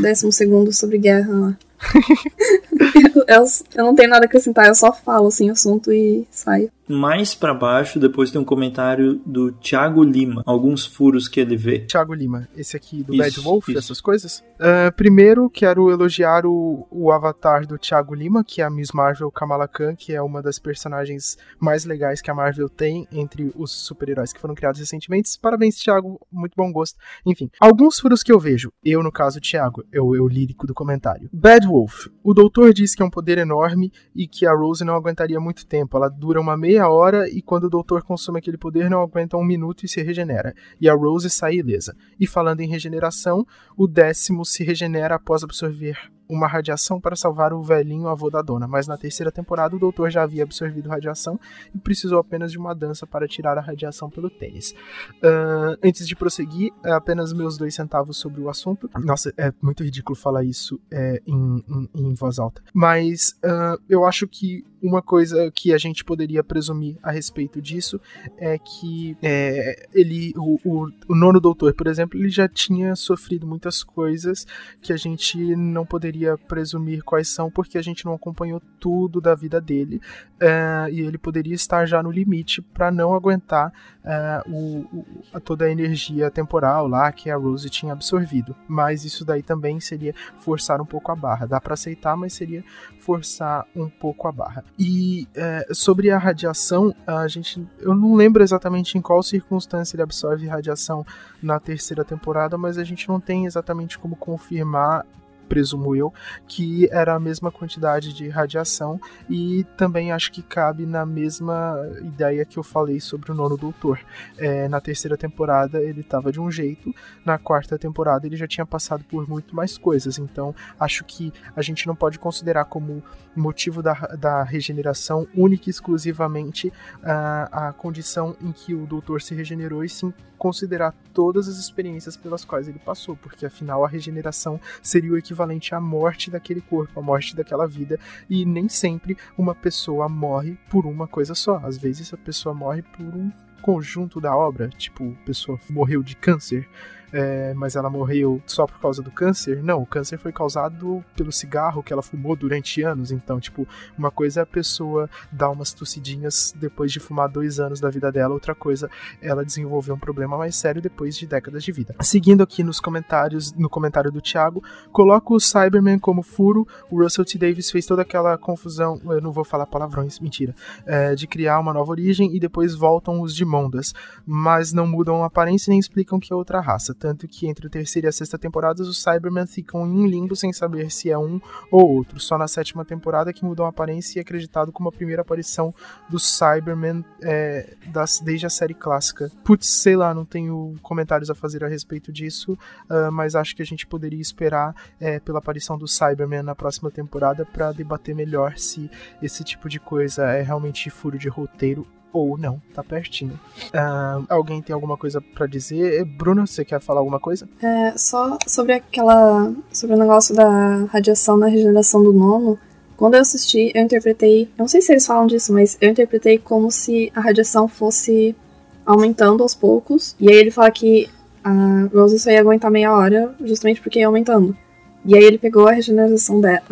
décimo segundo sobre guerra lá. eu, eu, não tenho nada a acrescentar, eu só falo assim o assunto e saio mais para baixo, depois tem um comentário do Thiago Lima, alguns furos que ele vê. Thiago Lima, esse aqui do isso, Bad Wolf, isso. essas coisas. Uh, primeiro, quero elogiar o, o avatar do Thiago Lima, que é a Miss Marvel Kamala Khan, que é uma das personagens mais legais que a Marvel tem entre os super-heróis que foram criados recentemente. Parabéns, Thiago, muito bom gosto. Enfim, alguns furos que eu vejo, eu no caso, Thiago, eu, eu lírico do comentário. Bad Wolf, o doutor diz que é um poder enorme e que a Rose não aguentaria muito tempo, ela dura uma meia hora e quando o doutor consome aquele poder não aguenta um minuto e se regenera. E a Rose sai ilesa. E falando em regeneração, o décimo se regenera após absorver uma radiação para salvar o velhinho avô da dona, mas na terceira temporada o doutor já havia absorvido radiação e precisou apenas de uma dança para tirar a radiação pelo tênis. Uh, antes de prosseguir, apenas meus dois centavos sobre o assunto. Nossa, é muito ridículo falar isso é, em, em, em, voz alta. Mas uh, eu acho que uma coisa que a gente poderia presumir a respeito disso é que é, ele, o, o, o nono doutor, por exemplo, ele já tinha sofrido muitas coisas que a gente não poderia presumir quais são, porque a gente não acompanhou tudo da vida dele é, e ele poderia estar já no limite para não aguentar é, o, o, toda a energia temporal lá que a Rose tinha absorvido. Mas isso daí também seria forçar um pouco a barra. Dá para aceitar, mas seria forçar um pouco a barra. E é, sobre a radiação, a gente, eu não lembro exatamente em qual circunstância ele absorve radiação na terceira temporada, mas a gente não tem exatamente como confirmar presumo eu, que era a mesma quantidade de radiação e também acho que cabe na mesma ideia que eu falei sobre o nono doutor. É, na terceira temporada ele estava de um jeito, na quarta temporada ele já tinha passado por muito mais coisas, então acho que a gente não pode considerar como motivo da, da regeneração única e exclusivamente a, a condição em que o doutor se regenerou e sim considerar todas as experiências pelas quais ele passou, porque afinal a regeneração seria o equivalente à morte daquele corpo, à morte daquela vida, e nem sempre uma pessoa morre por uma coisa só. Às vezes a pessoa morre por um conjunto da obra, tipo, a pessoa morreu de câncer, é, mas ela morreu só por causa do câncer. Não, o câncer foi causado pelo cigarro que ela fumou durante anos. Então, tipo, uma coisa é a pessoa dar umas tossidinhas depois de fumar dois anos da vida dela, outra coisa ela desenvolver um problema mais sério depois de décadas de vida. Seguindo aqui nos comentários, no comentário do Thiago, coloca o Cyberman como furo. O Russell T. Davis fez toda aquela confusão, eu não vou falar palavrões, mentira, é, de criar uma nova origem e depois voltam os Dimondas, mas não mudam a aparência nem explicam que é outra raça. Tanto que entre a terceira e a sexta temporadas os Cybermen ficam em um limbo sem saber se é um ou outro. Só na sétima temporada que mudam a aparência e é acreditado como a primeira aparição dos Cybermen é, das, desde a série clássica. Putz, sei lá, não tenho comentários a fazer a respeito disso, uh, mas acho que a gente poderia esperar é, pela aparição do Cyberman na próxima temporada para debater melhor se esse tipo de coisa é realmente furo de roteiro ou não, tá pertinho. Uh, alguém tem alguma coisa para dizer? Bruno, você quer falar alguma coisa? É, só sobre aquela. sobre o negócio da radiação na regeneração do nono. Quando eu assisti, eu interpretei. Não sei se eles falam disso, mas eu interpretei como se a radiação fosse aumentando aos poucos. E aí ele fala que a Rose só ia aguentar meia hora, justamente porque ia aumentando. E aí ele pegou a regeneração dela,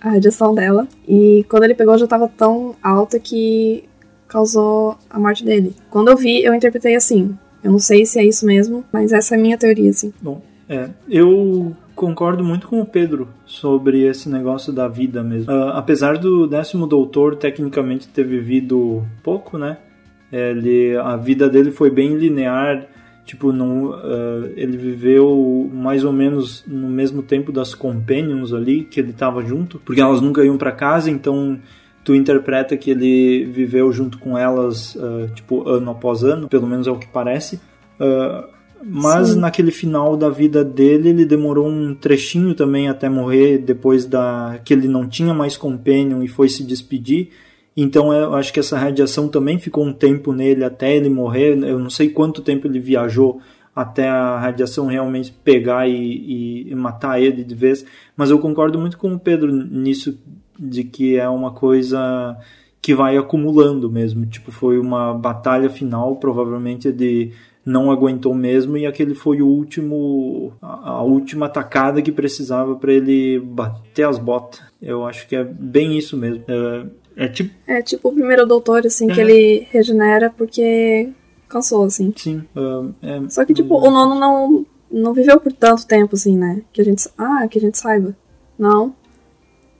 a radiação dela, e quando ele pegou já tava tão alta que causou a morte dele. Quando eu vi, eu interpretei assim. Eu não sei se é isso mesmo, mas essa é a minha teoria, assim. Bom, é. Eu concordo muito com o Pedro sobre esse negócio da vida mesmo. Uh, apesar do décimo doutor tecnicamente ter vivido pouco, né? Ele, a vida dele foi bem linear. Tipo, não, uh, ele viveu mais ou menos no mesmo tempo das companions ali, que ele tava junto, porque elas nunca iam para casa, então tu interpreta que ele viveu junto com elas, uh, tipo, ano após ano, pelo menos é o que parece. Uh, mas Sim. naquele final da vida dele, ele demorou um trechinho também até morrer, depois da que ele não tinha mais companion e foi se despedir. Então eu acho que essa radiação também ficou um tempo nele até ele morrer. Eu não sei quanto tempo ele viajou até a radiação realmente pegar e, e, e matar ele de vez. Mas eu concordo muito com o Pedro nisso de que é uma coisa que vai acumulando mesmo. Tipo, foi uma batalha final, provavelmente de não aguentou mesmo e aquele foi o último a, última atacada que precisava para ele bater as botas. Eu acho que é bem isso mesmo. É, é tipo É tipo o primeiro doutor assim é. que ele regenera porque cansou assim. Sim. Uh, é, Só que tipo o nono não não viveu por tanto tempo assim, né? Que a gente ah, que a gente saiba. Não.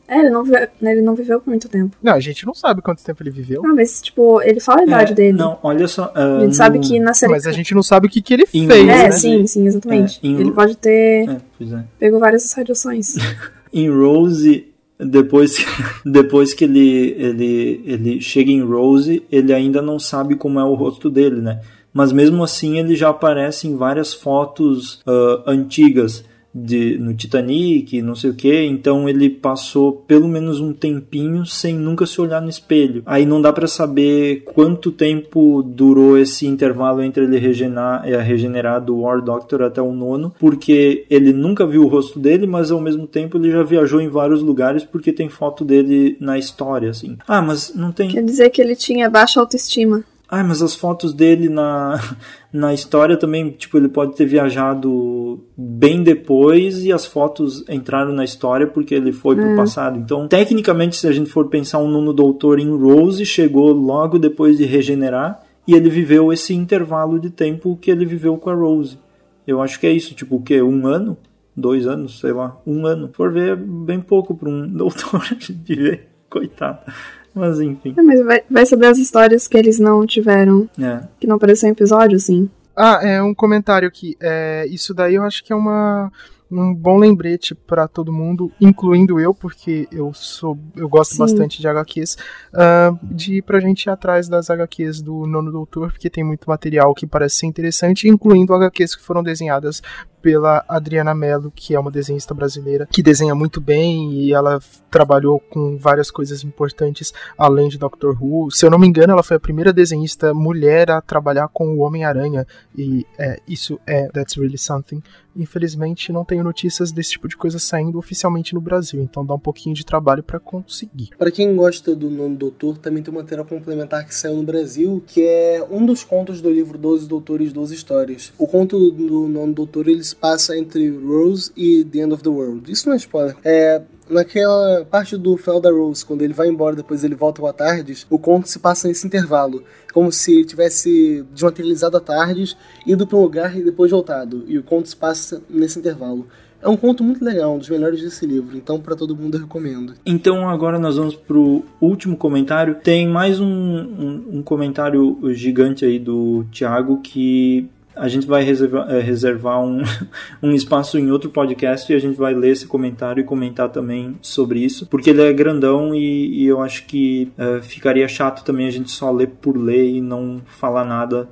É, ele não, viveu, ele não viveu por muito tempo. Não, a gente não sabe quanto tempo ele viveu. Não, mas, tipo, ele fala a idade é, dele. Não, olha só. Uh, a gente no... sabe que na série. Mas a gente não sabe o que, que ele em fez. É, né? sim, sim, exatamente. É, em... Ele pode ter. É, é. Pegou várias radiações. em Rose. Depois, depois que ele, ele, ele chega em Rose, ele ainda não sabe como é o rosto dele, né? Mas mesmo assim ele já aparece em várias fotos uh, antigas de, no Titanic, não sei o que, então ele passou pelo menos um tempinho sem nunca se olhar no espelho. Aí não dá para saber quanto tempo durou esse intervalo entre ele regenerar, é, regenerar do War Doctor até o nono, porque ele nunca viu o rosto dele, mas ao mesmo tempo ele já viajou em vários lugares porque tem foto dele na história, assim. Ah, mas não tem. Quer dizer que ele tinha baixa autoestima. Ah, mas as fotos dele na, na história também, tipo, ele pode ter viajado bem depois e as fotos entraram na história porque ele foi pro é. passado. Então, tecnicamente, se a gente for pensar um nono doutor em Rose, chegou logo depois de regenerar e ele viveu esse intervalo de tempo que ele viveu com a Rose. Eu acho que é isso, tipo, o quê? Um ano? Dois anos? Sei lá, um ano. For ver, é bem pouco para um doutor de ver. Coitado. Mas enfim. É, mas vai, vai saber as histórias que eles não tiveram. É. Que não apareceu em episódio, sim. Ah, é um comentário aqui. É, isso daí eu acho que é uma um bom lembrete para todo mundo, incluindo eu, porque eu sou eu gosto Sim. bastante de HQs, uh, de ir pra gente ir atrás das HQs do Nono Doutor, porque tem muito material que parece ser interessante, incluindo HQs que foram desenhadas pela Adriana Mello, que é uma desenhista brasileira que desenha muito bem e ela trabalhou com várias coisas importantes além de Doctor Who. Se eu não me engano, ela foi a primeira desenhista mulher a trabalhar com o Homem-Aranha e é, isso é That's Really Something. Infelizmente, não tenho notícias desse tipo de coisa saindo oficialmente no Brasil, então dá um pouquinho de trabalho para conseguir. Para quem gosta do Nono Doutor, também tem uma matéria complementar que saiu no Brasil, que é um dos contos do livro Doze Doutores, Doze Histórias. O conto do Nono Doutor ele se passa entre Rose e The End of the World. Isso não é spoiler. É, naquela parte do final da Rose, quando ele vai embora, depois ele volta com a Tardes, o conto se passa nesse intervalo. Como se ele tivesse desmaterializado a Tardes, ido para um lugar e depois voltado. E o conto se passa nesse intervalo. É um conto muito legal, um dos melhores desse livro, então para todo mundo eu recomendo. Então agora nós vamos pro último comentário. Tem mais um, um, um comentário gigante aí do Thiago que a gente vai reservar, é, reservar um, um espaço em outro podcast e a gente vai ler esse comentário e comentar também sobre isso, porque ele é grandão e, e eu acho que uh, ficaria chato também a gente só ler por ler e não falar nada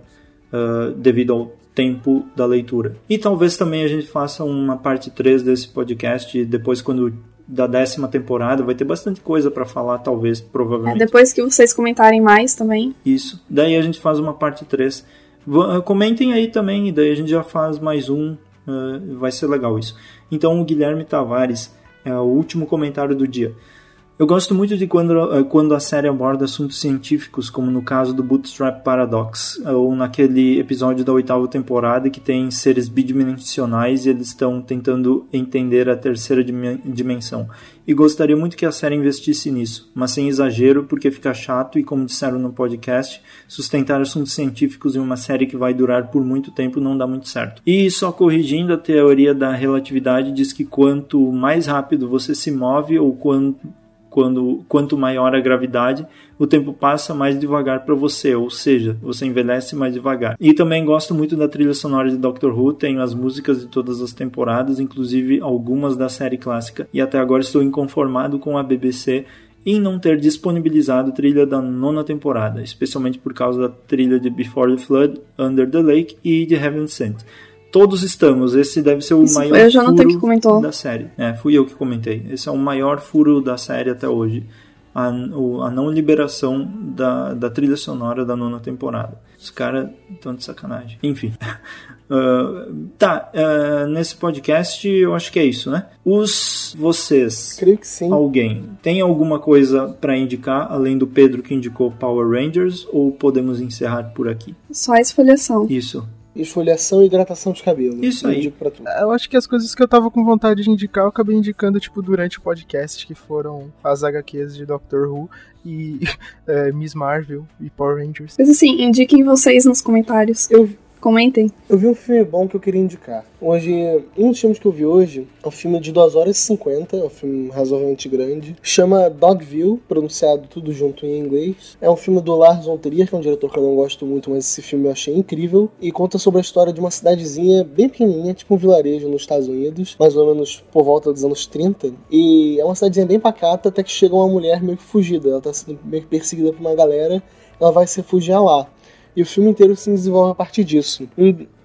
uh, devido ao tempo da leitura. E talvez também a gente faça uma parte 3 desse podcast depois quando da décima temporada, vai ter bastante coisa para falar, talvez, provavelmente. É, depois que vocês comentarem mais também. Isso. Daí a gente faz uma parte 3 ah, comentem aí também, e daí a gente já faz mais um. Uh, vai ser legal isso. Então, o Guilherme Tavares é o último comentário do dia. Eu gosto muito de quando, eh, quando a série aborda assuntos científicos, como no caso do Bootstrap Paradox, ou naquele episódio da oitava temporada que tem seres bidimensionais e eles estão tentando entender a terceira dimensão. E gostaria muito que a série investisse nisso, mas sem exagero, porque fica chato e, como disseram no podcast, sustentar assuntos científicos em uma série que vai durar por muito tempo não dá muito certo. E só corrigindo, a teoria da relatividade diz que quanto mais rápido você se move ou quanto quando quanto maior a gravidade, o tempo passa mais devagar para você, ou seja, você envelhece mais devagar. E também gosto muito da trilha sonora de Doctor Who, tenho as músicas de todas as temporadas, inclusive algumas da série clássica, e até agora estou inconformado com a BBC em não ter disponibilizado trilha da nona temporada, especialmente por causa da trilha de Before the Flood, Under the Lake e de Heaven Sent todos estamos. Esse deve ser o Isso maior eu já furo que comentou. da série. É, fui eu que comentei. Esse é o maior furo da série até hoje. A, o, a não liberação da, da trilha sonora da nona temporada. Os caras estão de sacanagem. Enfim. Uh, tá, uh, nesse podcast eu acho que é isso, né? Os vocês, creio que sim. Alguém tem alguma coisa para indicar além do Pedro que indicou Power Rangers ou podemos encerrar por aqui? Só a esfoliação. Isso esfoliação e hidratação de cabelo. Isso aí. Eu acho que as coisas que eu tava com vontade de indicar, eu acabei indicando, tipo, durante o podcast, que foram as HQs de Doctor Who e é, Miss Marvel e Power Rangers. Mas assim, indiquem vocês nos comentários. Eu, Comentem. Eu vi um filme bom que eu queria indicar. Hoje, um dos filmes que eu vi hoje é um filme de 2 horas e 50, é um filme razoavelmente grande. Chama Dogville, pronunciado tudo junto em inglês. É um filme do Lars von Trier, que é um diretor que eu não gosto muito, mas esse filme eu achei incrível. E conta sobre a história de uma cidadezinha bem pequenininha, tipo um vilarejo nos Estados Unidos, mais ou menos por volta dos anos 30. E é uma cidadezinha bem pacata, até que chega uma mulher meio que fugida. Ela tá sendo meio que perseguida por uma galera, ela vai se refugiar lá. E o filme inteiro se desenvolve a partir disso.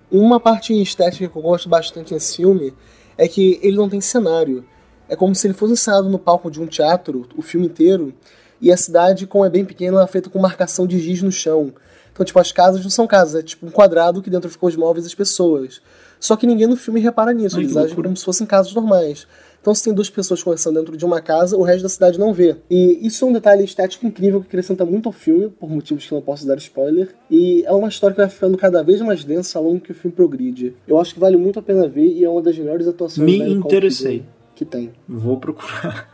uma parte estética que eu gosto bastante nesse filme é que ele não tem cenário. É como se ele fosse ensaiado no palco de um teatro, o filme inteiro, e a cidade, como é bem pequena, ela é feita com marcação de giz no chão. Então, tipo, as casas não são casas, é tipo um quadrado que dentro ficam os móveis e as pessoas. Só que ninguém no filme repara nisso, eles agem como se fossem casas normais. Então, se tem duas pessoas conversando dentro de uma casa, o resto da cidade não vê. E isso é um detalhe estético incrível que acrescenta muito ao filme, por motivos que não posso dar spoiler. E é uma história que vai ficando cada vez mais densa ao longo que o filme progride. Eu acho que vale muito a pena ver e é uma das melhores atuações Me interessei. Que tem. Vou procurar.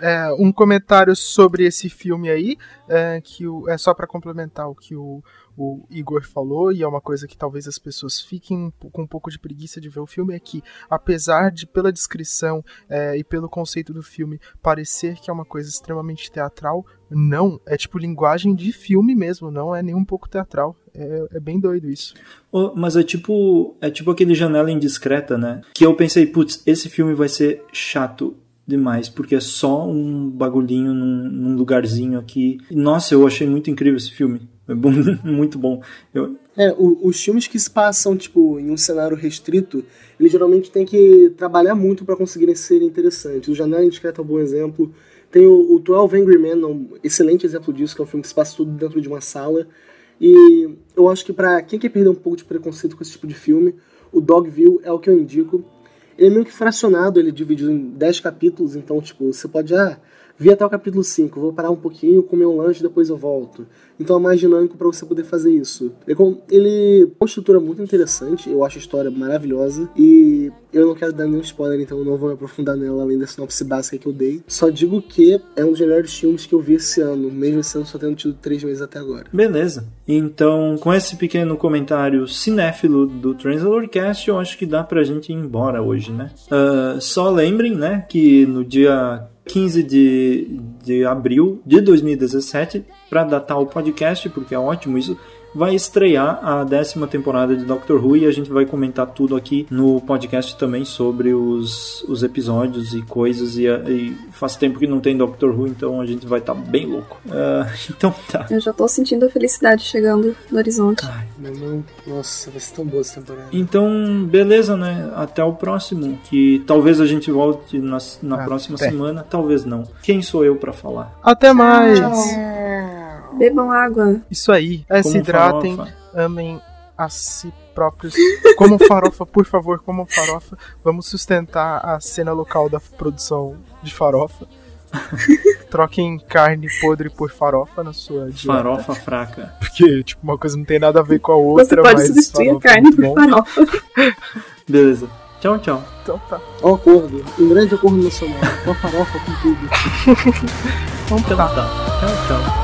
É, um comentário sobre esse filme aí, é, que o, é só para complementar o que o, o Igor falou, e é uma coisa que talvez as pessoas fiquem com um pouco de preguiça de ver o filme, é que, apesar de, pela descrição é, e pelo conceito do filme, parecer que é uma coisa extremamente teatral, não, é tipo linguagem de filme mesmo, não é nem um pouco teatral. É, é bem doido isso. Oh, mas é tipo, é tipo aquele janela indiscreta, né? Que eu pensei, putz, esse filme vai ser chato demais, porque é só um bagulhinho num, num lugarzinho aqui. Nossa, eu achei muito incrível esse filme É bom, muito bom. Eu... É, o, os filmes que se passam, tipo, em um cenário restrito, eles geralmente têm que trabalhar muito para conseguirem ser interessantes. O Janela Indiscreta é um bom exemplo. Tem o, o 12 Angry Men, um excelente exemplo disso, que é um filme que se passa tudo dentro de uma sala. E eu acho que para quem quer perder um pouco de preconceito com esse tipo de filme, o Dogville é o que eu indico. Ele é meio que fracionado, ele é dividido em 10 capítulos, então, tipo, você pode, ah, vi até o capítulo 5, vou parar um pouquinho, comer um lanche, depois eu volto. Então é mais dinâmico para você poder fazer isso. Ele tem uma estrutura muito interessante, eu acho a história maravilhosa e eu não quero dar nenhum spoiler, então eu não vou me aprofundar nela além da sinopse básica que eu dei. Só digo que é um dos melhores filmes que eu vi esse ano, mesmo esse ano só tendo tido três meses até agora. Beleza. Então, com esse pequeno comentário cinéfilo do Translatorcast, eu acho que dá pra gente ir embora hoje, né? Uh, só lembrem, né, que no dia 15 de, de abril de 2017, para datar o podcast, porque é ótimo isso vai estrear a décima temporada de Doctor Who e a gente vai comentar tudo aqui no podcast também sobre os, os episódios e coisas. E, e faz tempo que não tem Doctor Who, então a gente vai estar tá bem louco. Uh, então tá. Eu já tô sentindo a felicidade chegando no horizonte. Ai, meu irmão, nossa, vai ser tão boa essa temporada. Então, beleza, né? Até o próximo. Que talvez a gente volte na, na ah, próxima semana, talvez não. Quem sou eu para falar? Até mais! Bebam água. Isso aí. É, se hidratem, farofa. amem a si próprios. Como farofa, por favor, como farofa. Vamos sustentar a cena local da produção de farofa. Troquem carne podre por farofa na sua dieta. Farofa fraca. Porque, tipo, uma coisa não tem nada a ver com a outra. Você pode substituir a é carne por bom. farofa. Beleza. Tchau, tchau. Então tá. Ó, acordo. Um grande acordo nacional. Uma farofa com tudo. então tá. Tchau, tchau.